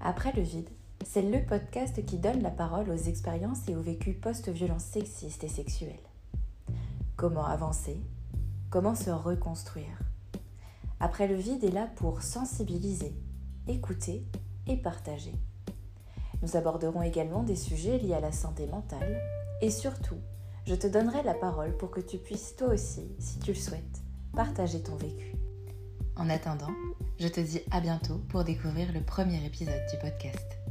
Après le vide, c'est le podcast qui donne la parole aux expériences et aux vécus post-violences sexistes et sexuelles. Comment avancer? Comment se reconstruire? Après le vide est là pour sensibiliser, écouter et partager. Nous aborderons également des sujets liés à la santé mentale et surtout, je te donnerai la parole pour que tu puisses toi aussi, si tu le souhaites, partager ton vécu. En attendant, je te dis à bientôt pour découvrir le premier épisode du podcast.